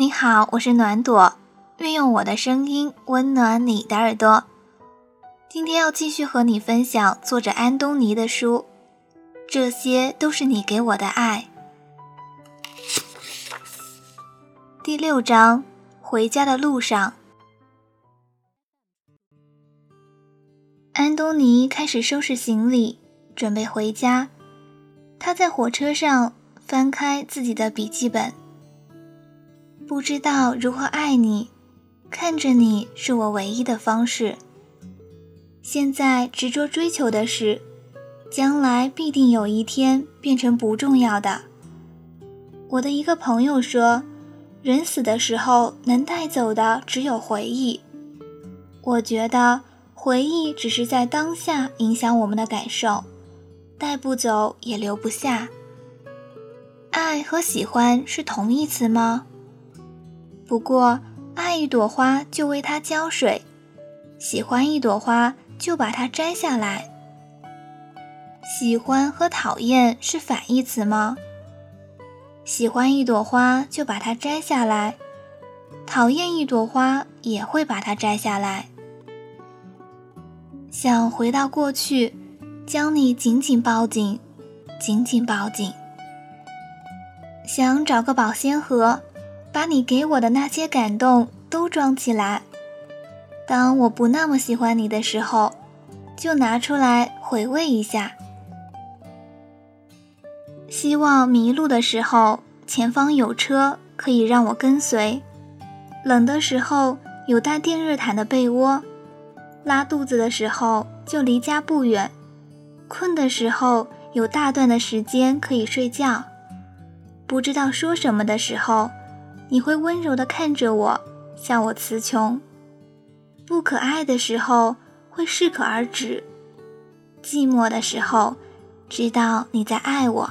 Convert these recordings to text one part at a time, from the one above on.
你好，我是暖朵，运用我的声音温暖你的耳朵。今天要继续和你分享作者安东尼的书，这些都是你给我的爱。第六章，回家的路上，安东尼开始收拾行李，准备回家。他在火车上翻开自己的笔记本。不知道如何爱你，看着你是我唯一的方式。现在执着追求的是，将来必定有一天变成不重要的。我的一个朋友说，人死的时候能带走的只有回忆。我觉得回忆只是在当下影响我们的感受，带不走也留不下。爱和喜欢是同义词吗？不过，爱一朵花就为它浇水，喜欢一朵花就把它摘下来。喜欢和讨厌是反义词吗？喜欢一朵花就把它摘下来，讨厌一朵花也会把它摘下来。想回到过去，将你紧紧抱紧，紧紧抱紧。想找个保鲜盒。把你给我的那些感动都装起来。当我不那么喜欢你的时候，就拿出来回味一下。希望迷路的时候，前方有车可以让我跟随；冷的时候有带电热毯的被窝；拉肚子的时候就离家不远；困的时候有大段的时间可以睡觉；不知道说什么的时候。你会温柔地看着我，向我词穷；不可爱的时候会适可而止；寂寞的时候，知道你在爱我。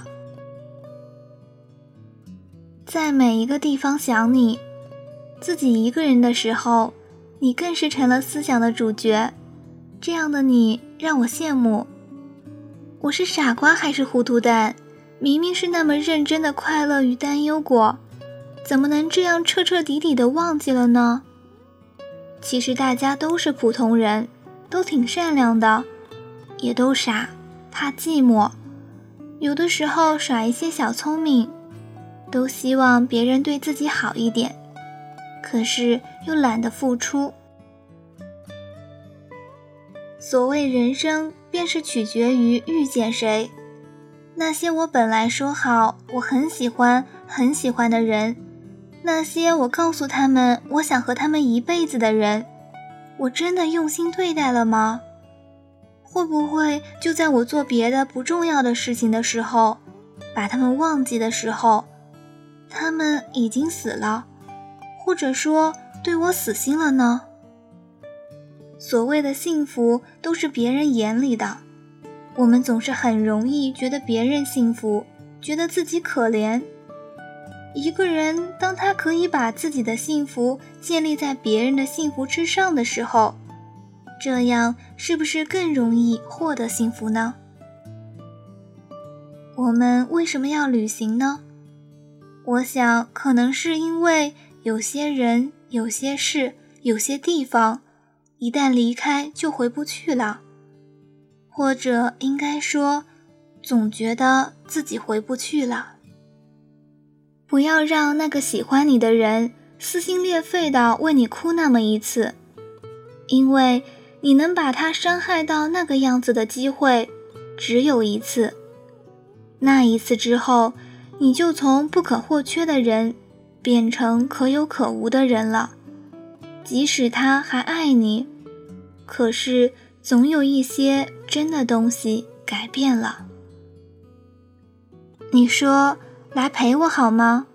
在每一个地方想你，自己一个人的时候，你更是成了思想的主角。这样的你让我羡慕。我是傻瓜还是糊涂蛋？明明是那么认真的快乐与担忧过。怎么能这样彻彻底底的忘记了呢？其实大家都是普通人，都挺善良的，也都傻，怕寂寞，有的时候耍一些小聪明，都希望别人对自己好一点，可是又懒得付出。所谓人生，便是取决于遇见谁。那些我本来说好我很喜欢很喜欢的人。那些我告诉他们我想和他们一辈子的人，我真的用心对待了吗？会不会就在我做别的不重要的事情的时候，把他们忘记的时候，他们已经死了，或者说对我死心了呢？所谓的幸福都是别人眼里的，我们总是很容易觉得别人幸福，觉得自己可怜。一个人，当他可以把自己的幸福建立在别人的幸福之上的时候，这样是不是更容易获得幸福呢？我们为什么要旅行呢？我想，可能是因为有些人、有些事、有些地方，一旦离开就回不去了，或者应该说，总觉得自己回不去了。不要让那个喜欢你的人撕心裂肺的为你哭那么一次，因为你能把他伤害到那个样子的机会只有一次。那一次之后，你就从不可或缺的人变成可有可无的人了。即使他还爱你，可是总有一些真的东西改变了。你说。来陪我好吗？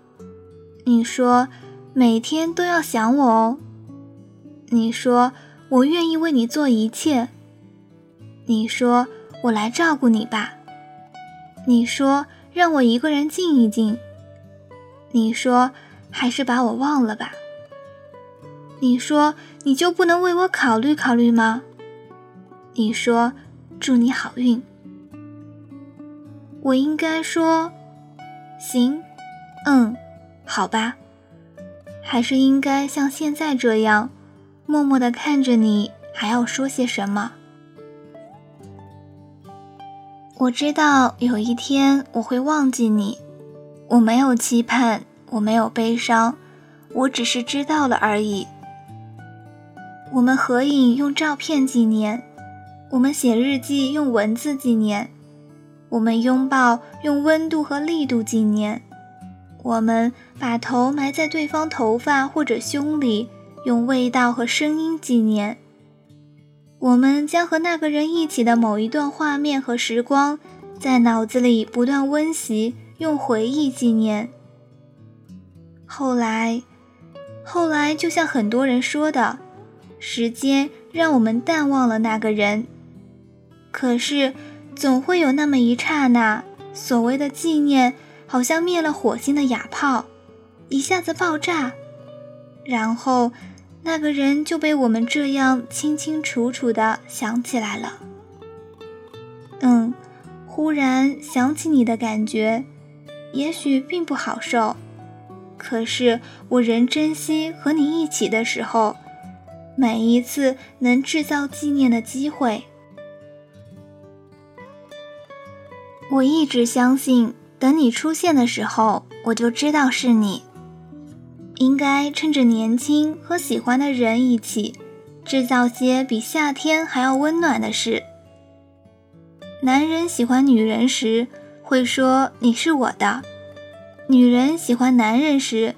你说每天都要想我哦。你说我愿意为你做一切。你说我来照顾你吧。你说让我一个人静一静。你说还是把我忘了吧。你说你就不能为我考虑考虑吗？你说祝你好运。我应该说。行，嗯，好吧，还是应该像现在这样，默默的看着你，还要说些什么？我知道有一天我会忘记你，我没有期盼，我没有悲伤，我只是知道了而已。我们合影用照片纪念，我们写日记用文字纪念，我们拥抱用温度和力度纪念，我们把头埋在对方头发或者胸里，用味道和声音纪念。我们将和那个人一起的某一段画面和时光，在脑子里不断温习，用回忆纪念。后来，后来，就像很多人说的，时间让我们淡忘了那个人。可是，总会有那么一刹那，所谓的纪念，好像灭了火星的哑炮，一下子爆炸，然后。那个人就被我们这样清清楚楚地想起来了。嗯，忽然想起你的感觉，也许并不好受，可是我仍珍惜和你一起的时候，每一次能制造纪念的机会。我一直相信，等你出现的时候，我就知道是你。应该趁着年轻和喜欢的人一起，制造些比夏天还要温暖的事。男人喜欢女人时会说你是我的，女人喜欢男人时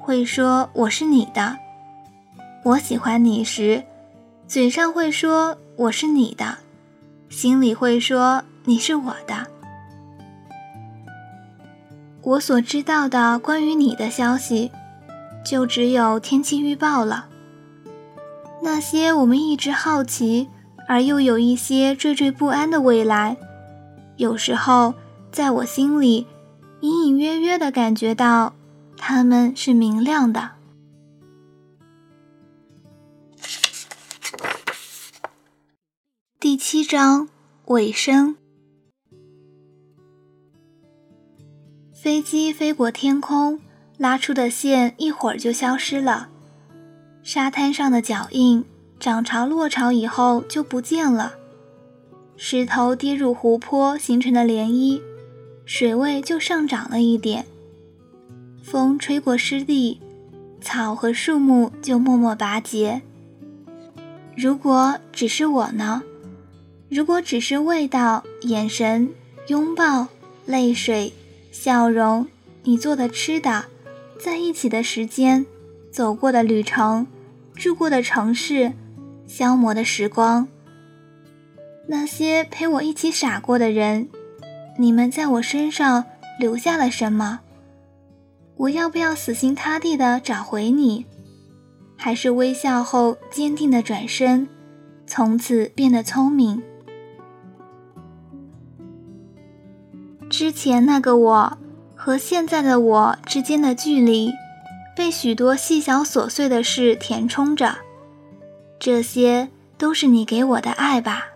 会说我是你的。我喜欢你时，嘴上会说我是你的，心里会说你是我的。我所知道的关于你的消息。就只有天气预报了。那些我们一直好奇而又有一些惴惴不安的未来，有时候在我心里隐隐约约的感觉到，它们是明亮的。第七章尾声。飞机飞过天空。拉出的线一会儿就消失了，沙滩上的脚印涨潮落潮以后就不见了，石头跌入湖泊形成的涟漪，水位就上涨了一点。风吹过湿地，草和树木就默默拔节。如果只是我呢？如果只是味道、眼神、拥抱、泪水、笑容，你做的吃的。在一起的时间，走过的旅程，住过的城市，消磨的时光，那些陪我一起傻过的人，你们在我身上留下了什么？我要不要死心塌地的找回你，还是微笑后坚定的转身，从此变得聪明？之前那个我。和现在的我之间的距离，被许多细小琐碎的事填充着。这些都是你给我的爱吧。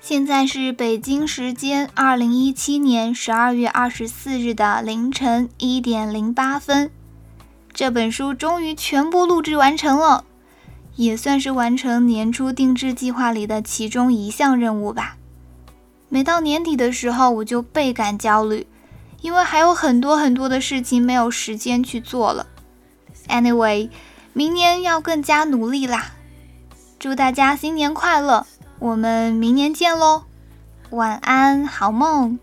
现在是北京时间二零一七年十二月二十四日的凌晨一点零八分，这本书终于全部录制完成了。也算是完成年初定制计划里的其中一项任务吧。每到年底的时候，我就倍感焦虑，因为还有很多很多的事情没有时间去做了。Anyway，明年要更加努力啦！祝大家新年快乐，我们明年见喽！晚安，好梦。